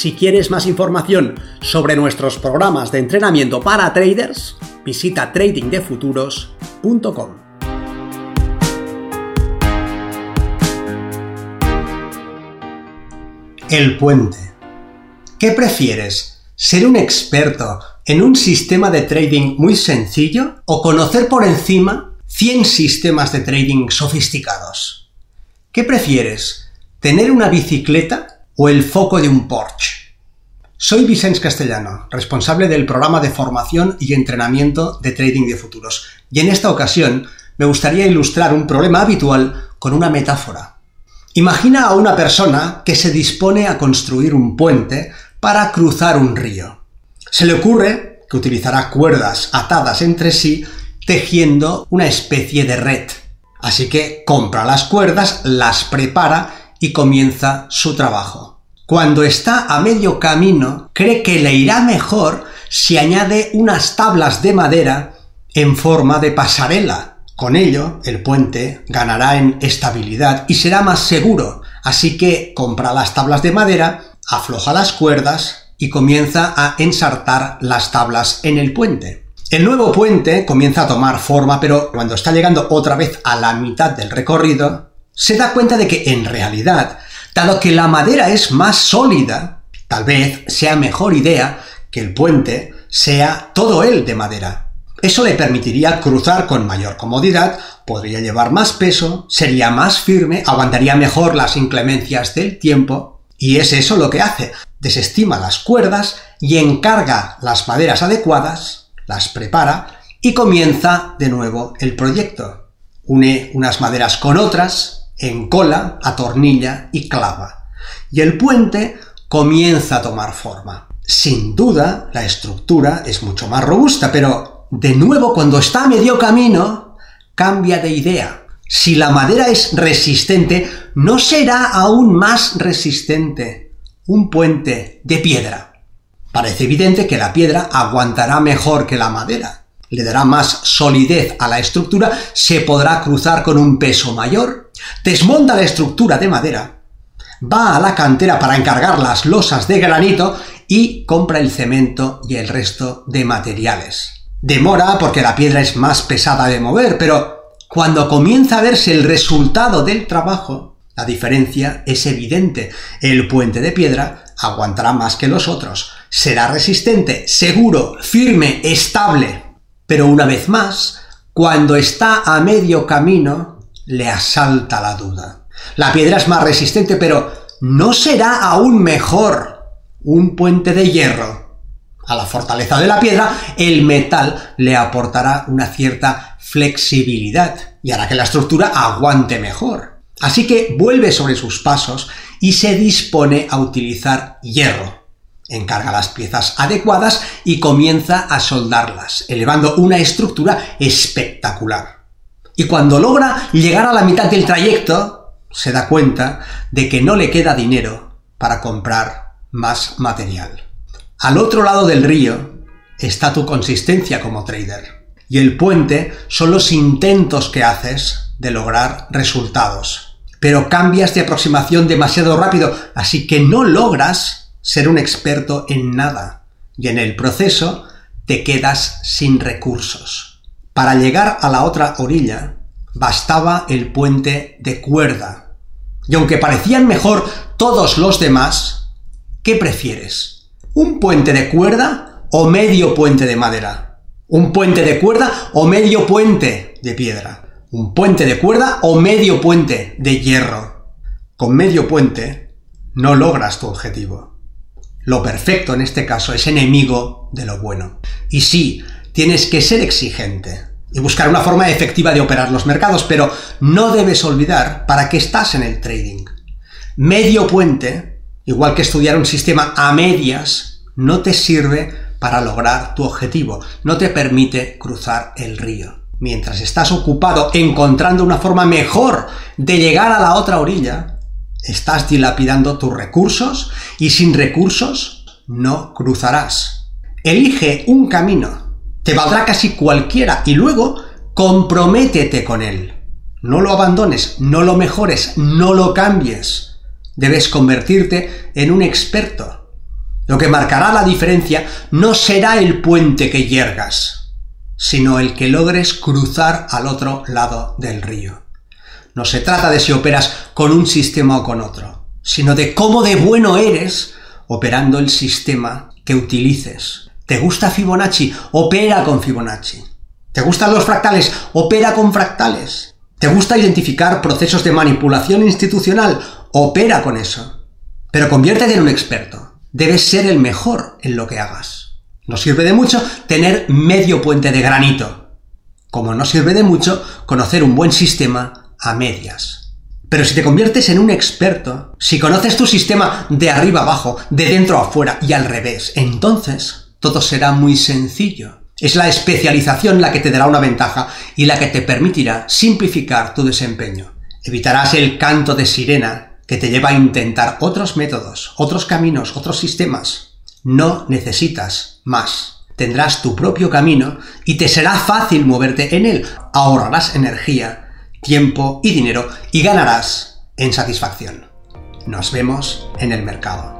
Si quieres más información sobre nuestros programas de entrenamiento para traders, visita tradingdefuturos.com. El puente. ¿Qué prefieres? ¿Ser un experto en un sistema de trading muy sencillo o conocer por encima 100 sistemas de trading sofisticados? ¿Qué prefieres? ¿Tener una bicicleta o el foco de un Porsche. Soy Vicens Castellano, responsable del programa de formación y entrenamiento de trading de futuros, y en esta ocasión me gustaría ilustrar un problema habitual con una metáfora. Imagina a una persona que se dispone a construir un puente para cruzar un río. Se le ocurre que utilizará cuerdas atadas entre sí tejiendo una especie de red. Así que compra las cuerdas, las prepara y comienza su trabajo. Cuando está a medio camino, cree que le irá mejor si añade unas tablas de madera en forma de pasarela. Con ello, el puente ganará en estabilidad y será más seguro. Así que compra las tablas de madera, afloja las cuerdas y comienza a ensartar las tablas en el puente. El nuevo puente comienza a tomar forma, pero cuando está llegando otra vez a la mitad del recorrido, se da cuenta de que en realidad, dado que la madera es más sólida, tal vez sea mejor idea que el puente sea todo él de madera. Eso le permitiría cruzar con mayor comodidad, podría llevar más peso, sería más firme, aguantaría mejor las inclemencias del tiempo, y es eso lo que hace. Desestima las cuerdas y encarga las maderas adecuadas, las prepara y comienza de nuevo el proyecto. Une unas maderas con otras, en cola, atornilla y clava. Y el puente comienza a tomar forma. Sin duda, la estructura es mucho más robusta, pero de nuevo cuando está a medio camino, cambia de idea. Si la madera es resistente, no será aún más resistente un puente de piedra. Parece evidente que la piedra aguantará mejor que la madera, le dará más solidez a la estructura, se podrá cruzar con un peso mayor desmonta la estructura de madera, va a la cantera para encargar las losas de granito y compra el cemento y el resto de materiales. Demora porque la piedra es más pesada de mover, pero cuando comienza a verse el resultado del trabajo, la diferencia es evidente. El puente de piedra aguantará más que los otros. Será resistente, seguro, firme, estable. Pero una vez más, cuando está a medio camino, le asalta la duda. La piedra es más resistente, pero ¿no será aún mejor un puente de hierro? A la fortaleza de la piedra, el metal le aportará una cierta flexibilidad y hará que la estructura aguante mejor. Así que vuelve sobre sus pasos y se dispone a utilizar hierro. Encarga las piezas adecuadas y comienza a soldarlas, elevando una estructura espectacular. Y cuando logra llegar a la mitad del trayecto, se da cuenta de que no le queda dinero para comprar más material. Al otro lado del río está tu consistencia como trader. Y el puente son los intentos que haces de lograr resultados. Pero cambias de aproximación demasiado rápido, así que no logras ser un experto en nada. Y en el proceso te quedas sin recursos. Para llegar a la otra orilla bastaba el puente de cuerda. Y aunque parecían mejor todos los demás, ¿qué prefieres? ¿Un puente de cuerda o medio puente de madera? ¿Un puente de cuerda o medio puente de piedra? ¿Un puente de cuerda o medio puente de hierro? Con medio puente no logras tu objetivo. Lo perfecto en este caso es enemigo de lo bueno. Y sí, tienes que ser exigente, y buscar una forma efectiva de operar los mercados, pero no debes olvidar para qué estás en el trading. Medio puente igual que estudiar un sistema a medias, no te sirve para lograr tu objetivo, no te permite cruzar el río. Mientras estás ocupado encontrando una forma mejor de llegar a la otra orilla, estás dilapidando tus recursos y sin recursos no cruzarás. Elige un camino, te valdrá casi cualquiera y luego comprométete con él. No lo abandones, no lo mejores, no lo cambies. Debes convertirte en un experto. Lo que marcará la diferencia no será el puente que yergas, sino el que logres cruzar al otro lado del río. No se trata de si operas con un sistema o con otro, sino de cómo de bueno eres operando el sistema que utilices. ¿Te gusta Fibonacci? Opera con Fibonacci. ¿Te gustan los fractales? Opera con fractales. ¿Te gusta identificar procesos de manipulación institucional? Opera con eso. Pero conviértete en un experto. Debes ser el mejor en lo que hagas. No sirve de mucho tener medio puente de granito. Como no sirve de mucho conocer un buen sistema a medias. Pero si te conviertes en un experto, si conoces tu sistema de arriba abajo, de dentro a afuera y al revés, entonces todo será muy sencillo. Es la especialización la que te dará una ventaja y la que te permitirá simplificar tu desempeño. Evitarás el canto de sirena que te lleva a intentar otros métodos, otros caminos, otros sistemas. No necesitas más. Tendrás tu propio camino y te será fácil moverte en él. Ahorrarás energía, tiempo y dinero y ganarás en satisfacción. Nos vemos en el mercado.